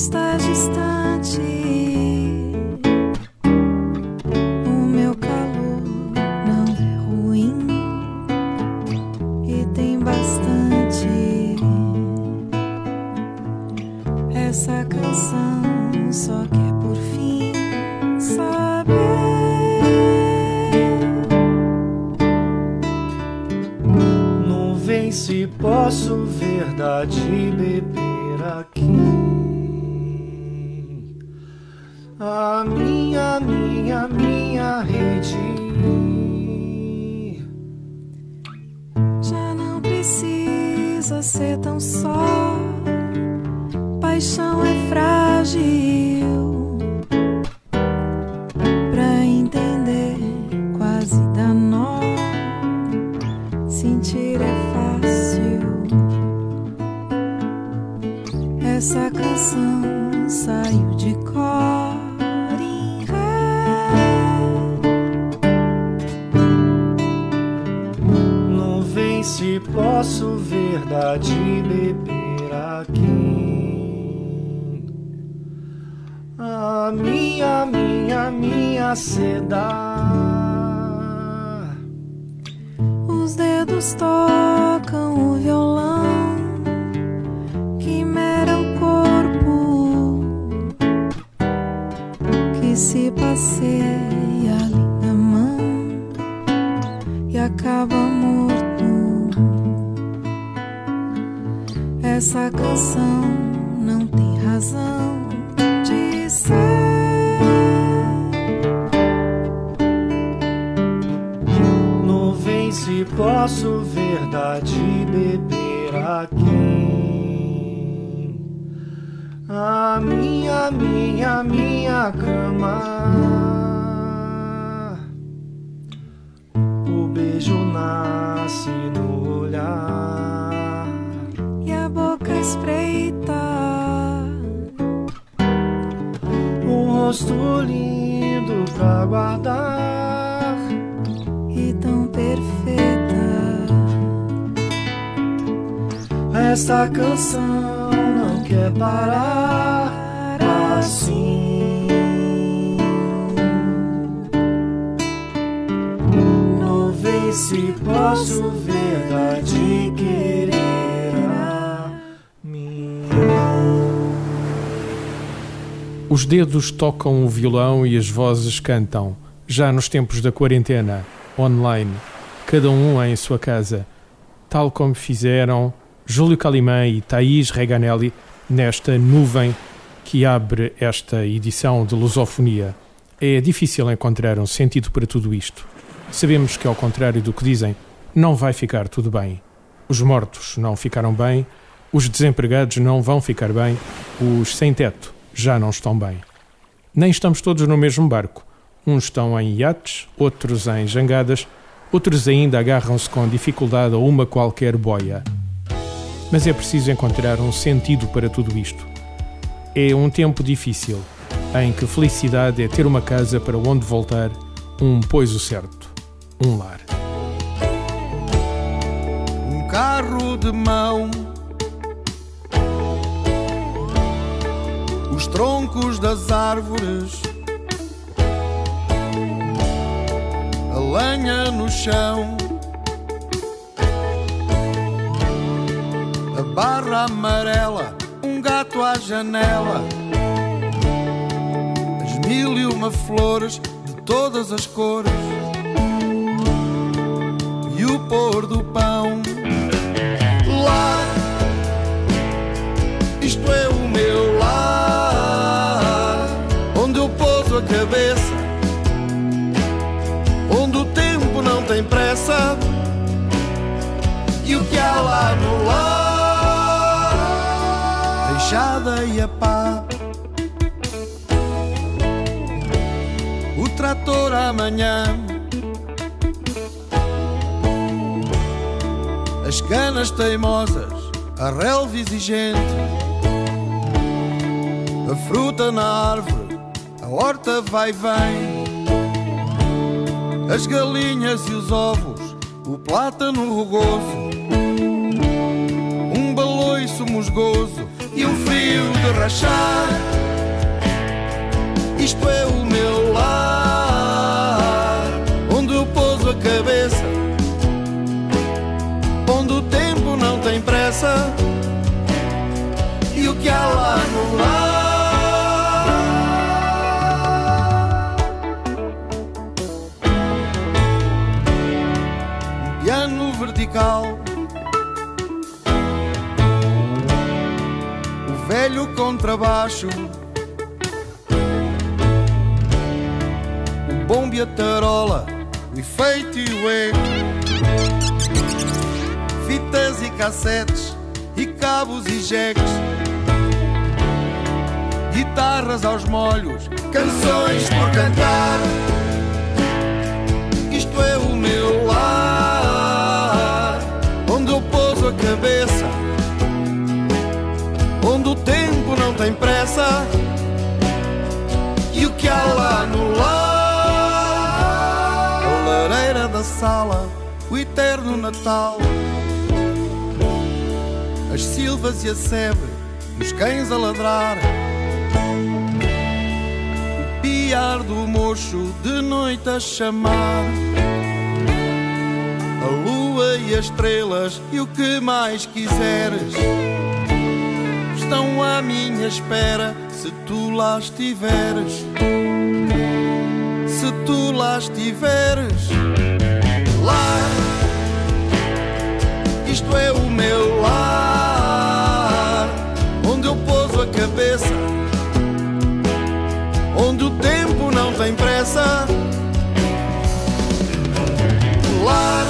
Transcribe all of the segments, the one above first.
Está distante. Essa canção saiu de cor em ré. Não vem se posso verdade beber aqui. A minha, minha, minha seda. Os dedos tocam passeia ali na mão e acaba morto. Essa canção não tem razão de ser. Se posso verdade beber aqui. A minha, minha, minha cama. O beijo nasce no olhar. E a boca espreita Um rosto lindo pra guardar. e tão perfeita. Esta canção não quer parar assim. Se posso verdade querer a mim. Os dedos tocam o violão e as vozes cantam. Já nos tempos da quarentena, online, cada um em sua casa, tal como fizeram Júlio Calimã e Thaís Reganelli nesta nuvem que abre esta edição de Lusofonia. É difícil encontrar um sentido para tudo isto. Sabemos que, ao contrário do que dizem, não vai ficar tudo bem. Os mortos não ficaram bem, os desempregados não vão ficar bem, os sem teto já não estão bem. Nem estamos todos no mesmo barco. Uns estão em iates, outros em jangadas, outros ainda agarram-se com dificuldade a uma qualquer boia. Mas é preciso encontrar um sentido para tudo isto. É um tempo difícil, em que felicidade é ter uma casa para onde voltar, um poiso certo, um lar. um carro de mão. Os troncos das árvores, a lenha no chão, a barra amarela, um gato à janela. As mil e uma flores de todas as cores. Trator amanhã. As canas teimosas, a relva exigente, a fruta na árvore, a horta vai e vem, as galinhas e os ovos, o plátano rugoso, um baloiço musgoso e um frio de rachar. Cabeça. Onde o tempo não tem pressa e o que há lá lar. Um piano vertical, o velho contrabaixo, bombe a tarola, eco fitas e cassetes e cabos e jeques, guitarras aos molhos, canções por cantar. Isto é o meu lar, onde eu pouso a cabeça, onde o tempo não tem pressa. E o que há lá sala, o eterno Natal as silvas e a sebe, os cães a ladrar. O piar do mocho de noite a chamar. A lua e as estrelas e o que mais quiseres estão à minha espera se tu lá estiveres. Se tu lá estiveres, isto é o meu lar, onde eu pouso a cabeça, onde o tempo não tem pressa. Lar,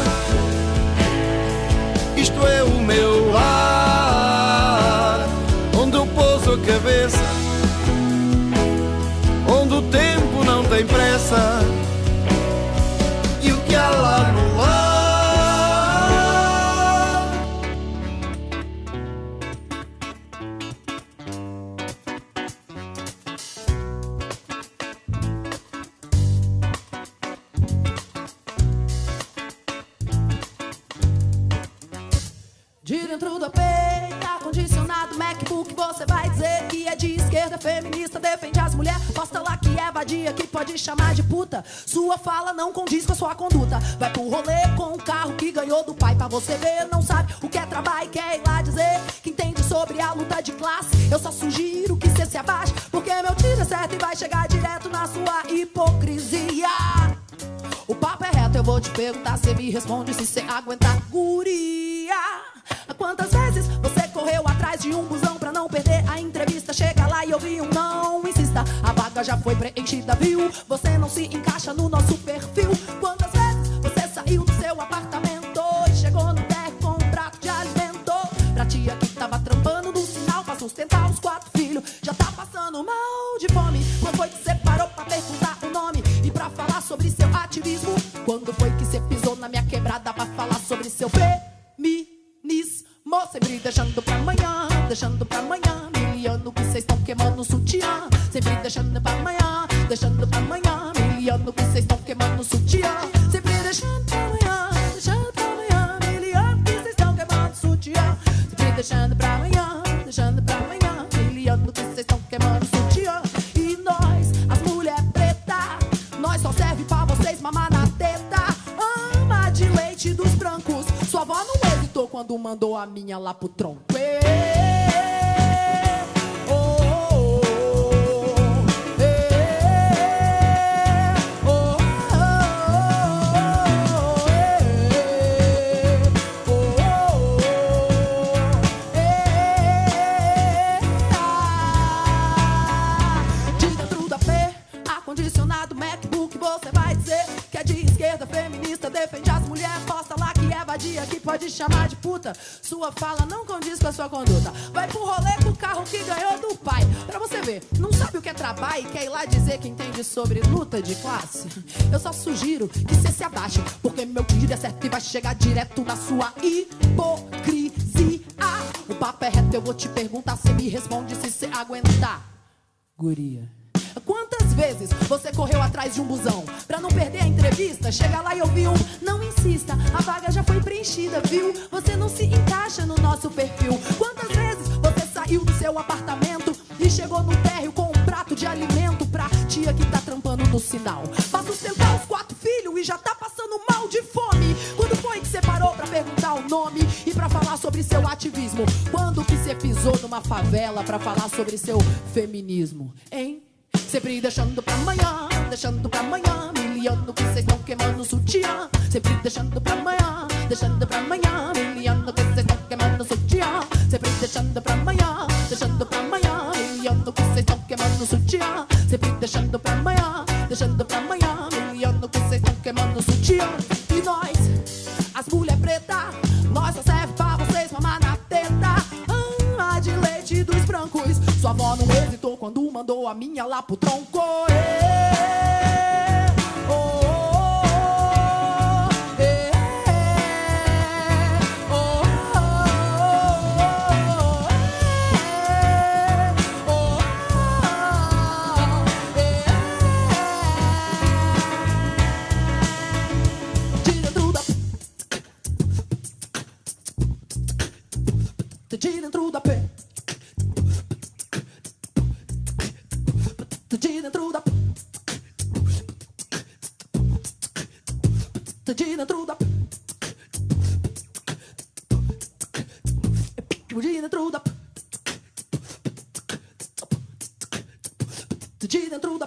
isto é o meu dentro do peito, ar-condicionado, MacBook, você vai dizer que é de esquerda, feminista, defende as mulheres. Posta lá que é vadia, que pode chamar de puta. Sua fala não condiz com a sua conduta. Vai pro rolê com o carro que ganhou do pai. Pra você ver, não sabe o que é trabalho quer ir lá dizer que entende sobre a luta de classe. Eu só sugiro que você se abaixe, porque meu tiro é certo e vai chegar direto na sua hipocrisia. O papo é reto, eu vou te perguntar, você me responde se você aguentar guria. Quantas vezes você correu atrás de um busão pra não perder a entrevista? Chega lá e ouvi um não, insista, a vaga já foi preenchida, viu? Você não se encaixa no nosso perfil. Quantas vezes você saiu do seu apartamento e chegou no térreo com um prato de alimento? Pra tia que tava trampando no sinal pra sustentar pode chamar de puta. Sua fala não condiz com a sua conduta. Vai pro rolê com o carro que ganhou do pai. Pra você ver, não sabe o que é trabalho e quer ir lá dizer que entende sobre luta de classe? Eu só sugiro que você se abaixe, porque meu tiro é certo e vai chegar direto na sua hipocrisia. O papo é reto, eu vou te perguntar, você me responde se você aguentar. Guria. Quantas vezes você correu atrás de um busão pra não perder a entrevista? Chega lá e ouvir um não insista, a vaga já foi preenchida, viu? Você não se encaixa no nosso perfil. Quantas vezes você saiu do seu apartamento e chegou no térreo com um prato de alimento pra tia que tá trampando no sinal? Pra sustentar os quatro filhos e já tá passando mal de fome. Quando foi que você parou pra perguntar o nome e pra falar sobre seu ativismo? Quando que você pisou numa favela pra falar sobre seu feminismo, hein? Sempre deixando pra amanhã, deixando pra amanhã, miliano que vocês estão queimando sutiã. Sempre deixando pra amanhã, deixando pra amanhã, miliano que vocês estão queimando sutiã. Sempre deixando pra amanhã, deixando pra amanhã, miliano que vocês estão queimando sutiã. Sempre deixando pra amanhã, deixando pra amanhã, miliano que vocês estão queimando sutiã. A minha lá pro tronco. De dentro da De dentro da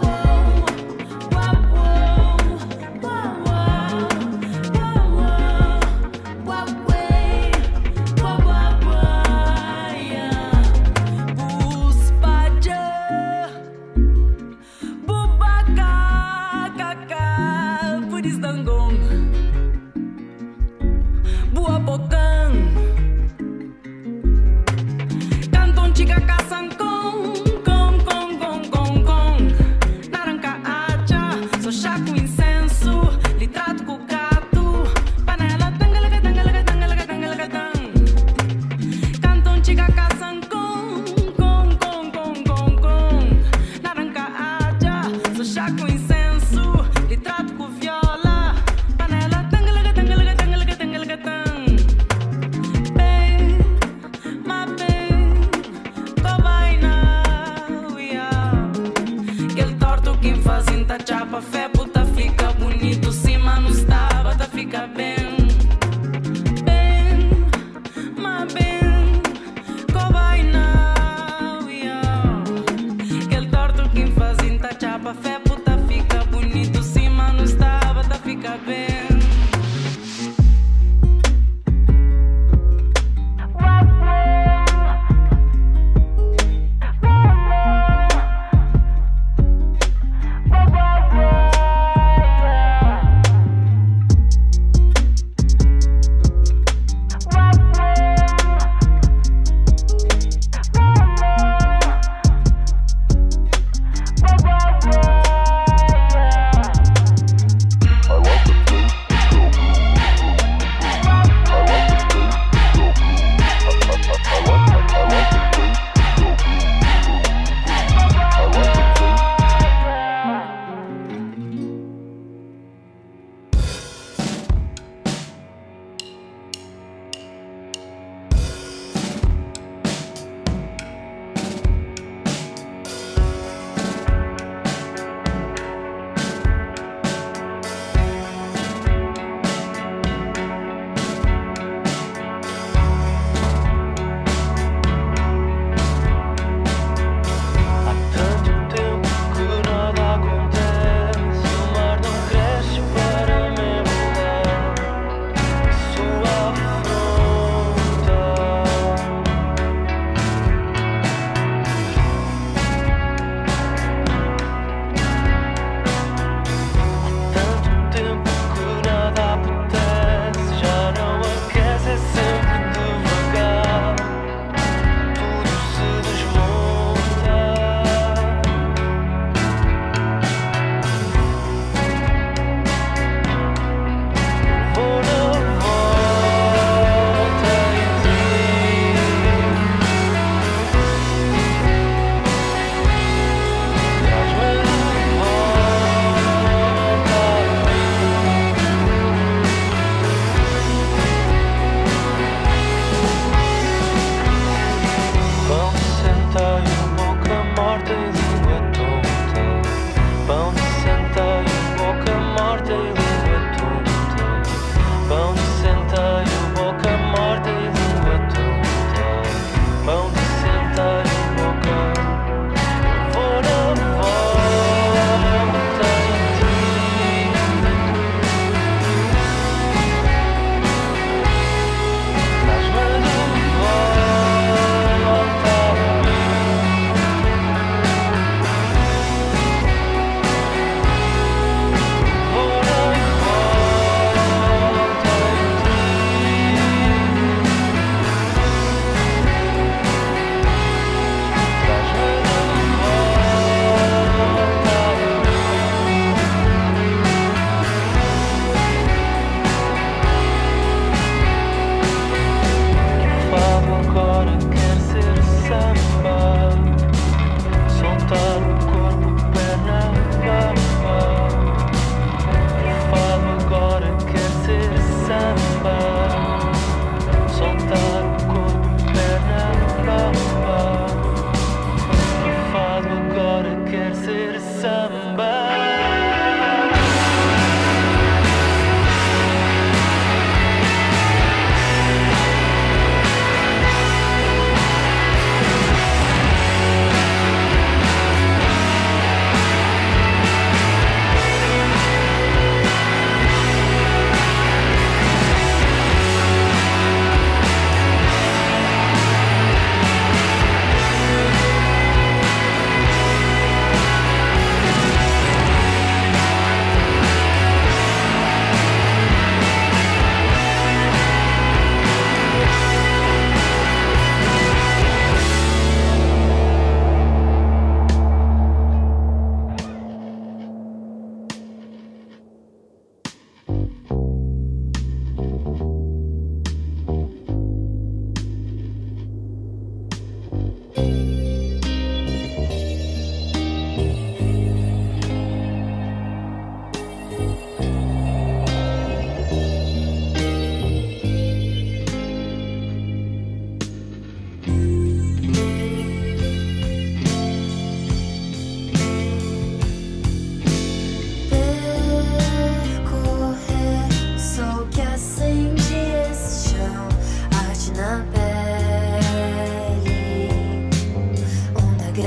Bye. Puta,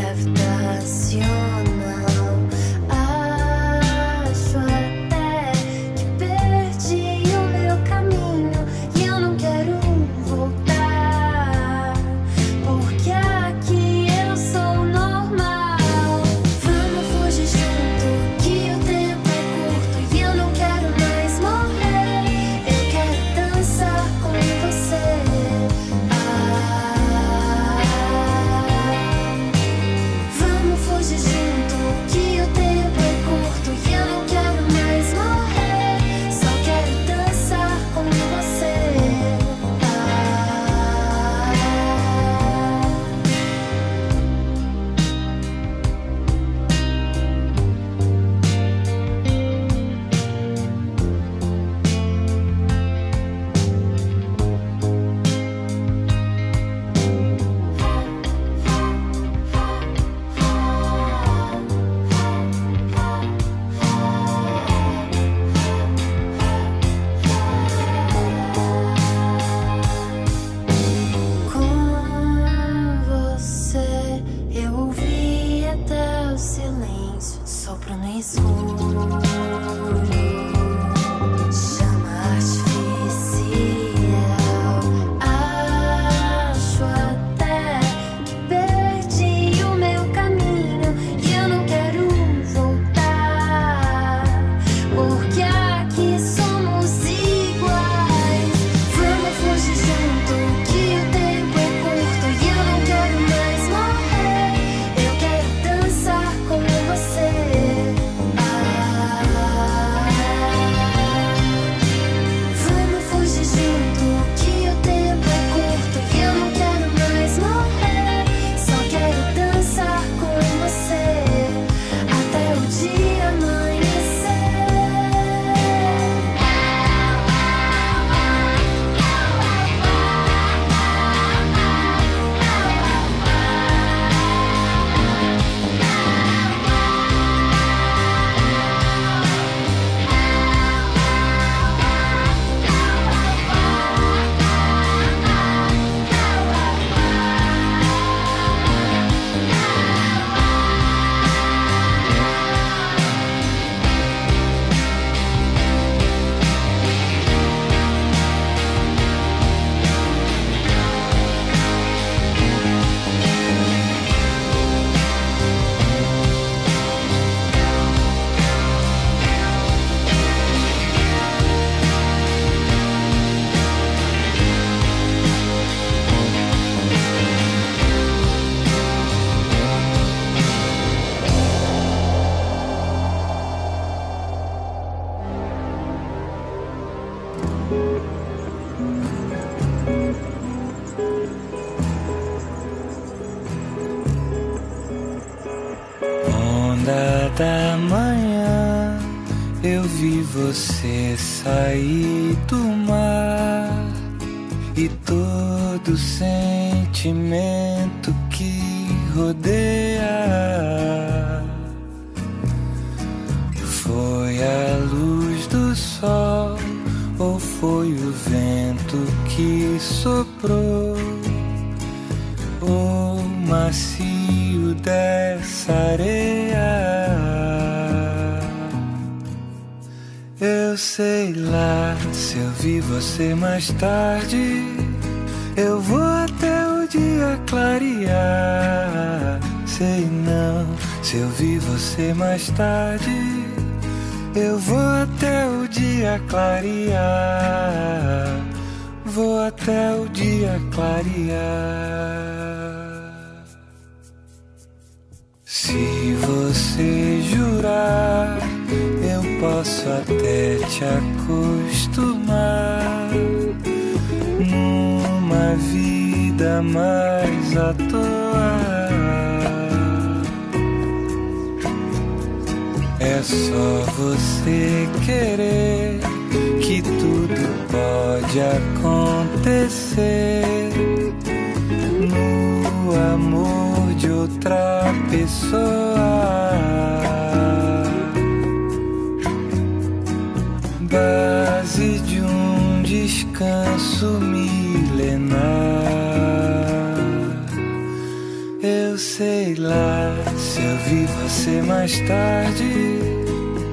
Acceptation Onda da manhã, eu vi você sair do mar e todo sentimento dessa areia. Eu sei lá se eu vi você mais tarde. Eu vou até o dia clarear. Sei não se eu vi você mais tarde. Eu vou até o dia clarear. Vou até o dia clarear. Você jurar, eu posso até te acostumar numa vida mais à toa. É só você querer que tudo pode acontecer no amor outra pessoa. Base de um descanso milenar. Eu sei lá se eu vi você mais tarde.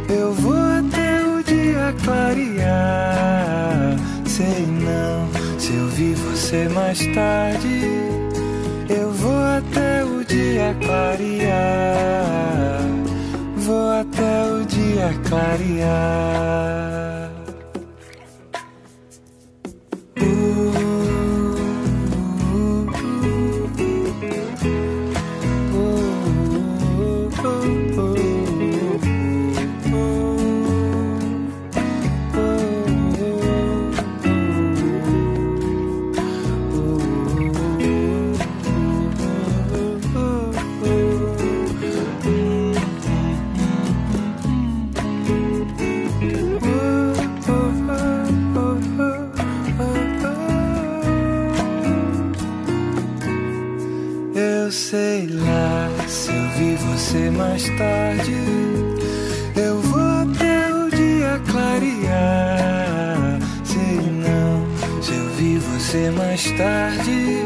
Eu vou até o dia clarear. Sei não se eu vi você mais tarde. Eu vou até dia clarear. Vou até o dia clarear. Você mais tarde. Eu vou até o dia clarear. Sei não se eu vi você mais tarde.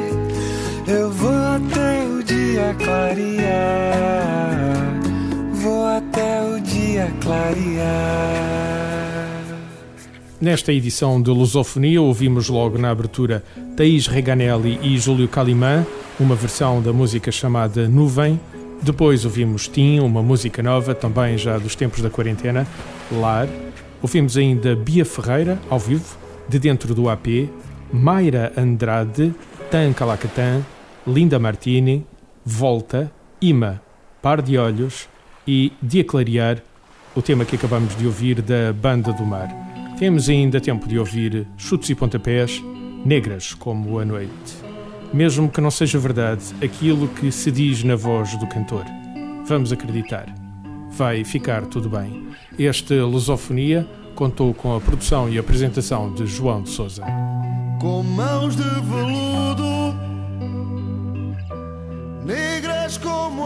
Eu vou até o dia clarear. Vou até o dia clarear. Nesta edição de Lusofonia, ouvimos logo na abertura Thaís Reganelli e Júlio Calimã, uma versão da música chamada Nuvem. Depois ouvimos Tim, uma música nova, também já dos tempos da quarentena, Lar. Ouvimos ainda Bia Ferreira, ao vivo, de dentro do AP, Mayra Andrade, Tan Calacatã, Linda Martini, Volta, Ima, Par de Olhos e Dia Clarear, o tema que acabamos de ouvir da Banda do Mar. Temos ainda tempo de ouvir Chutes e Pontapés, Negras como a Noite. Mesmo que não seja verdade aquilo que se diz na voz do cantor. Vamos acreditar. Vai ficar tudo bem. Esta Lusofonia contou com a produção e apresentação de João de Souza. com mãos de veludo, negras como